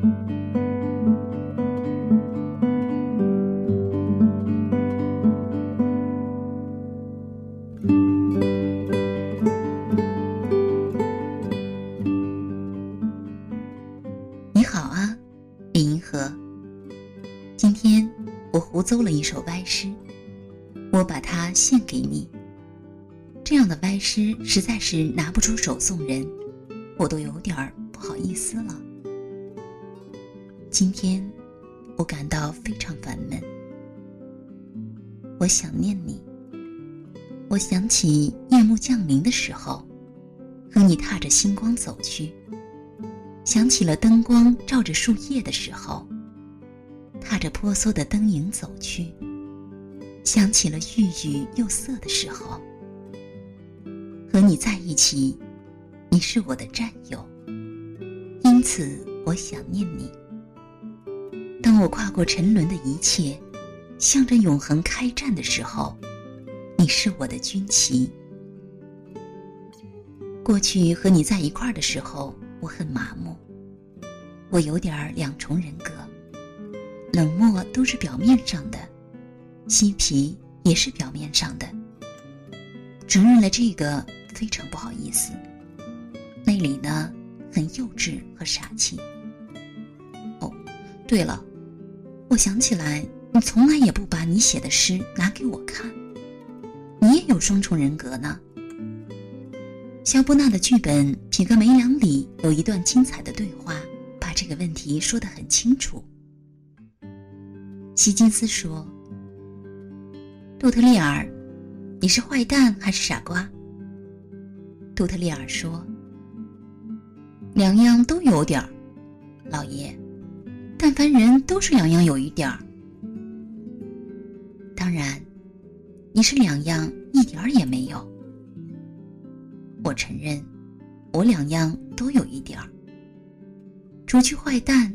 你好啊，李银河。今天我胡诌了一首歪诗，我把它献给你。这样的歪诗实在是拿不出手送人，我都有点儿不好意思了。今天我感到非常烦闷，我想念你。我想起夜幕降临的时候，和你踏着星光走去。想起了灯光照着树叶的时候，踏着婆娑的灯影走去；想起了郁郁又色的时候，和你在一起，你是我的战友，因此我想念你。我跨过沉沦的一切，向着永恒开战的时候，你是我的军旗。过去和你在一块儿的时候。我很麻木，我有点两重人格，冷漠都是表面上的，嬉皮也是表面上的。承认了这个非常不好意思，内里呢很幼稚和傻气。哦，对了，我想起来，你从来也不把你写的诗拿给我看，你也有双重人格呢。肖波纳的剧本《皮格梅良》里有一段精彩的对话，把这个问题说得很清楚。希金斯说：“杜特利尔，你是坏蛋还是傻瓜？”杜特利尔说：“两样都有点儿，老爷。但凡人都是两样有一点儿。当然，你是两样一点儿也没有。”我承认，我两样都有一点儿。除去坏蛋，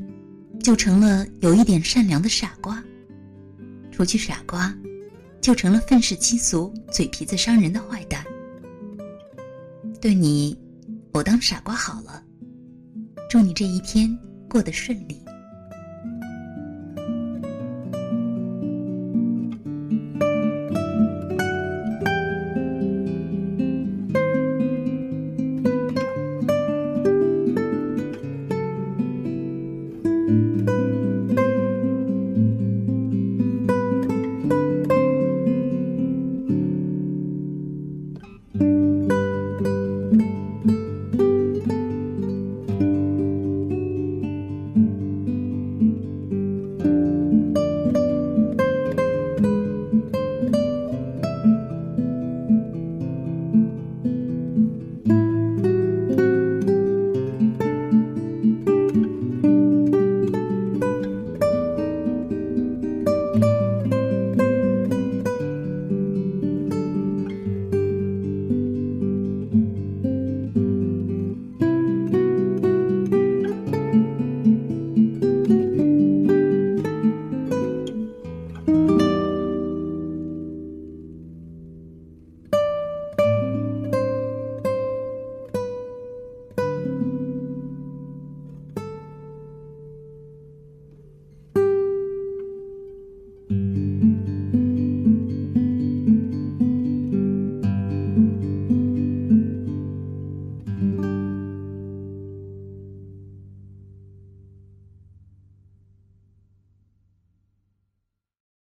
就成了有一点善良的傻瓜；除去傻瓜，就成了愤世嫉俗、嘴皮子伤人的坏蛋。对你，我当傻瓜好了。祝你这一天过得顺利。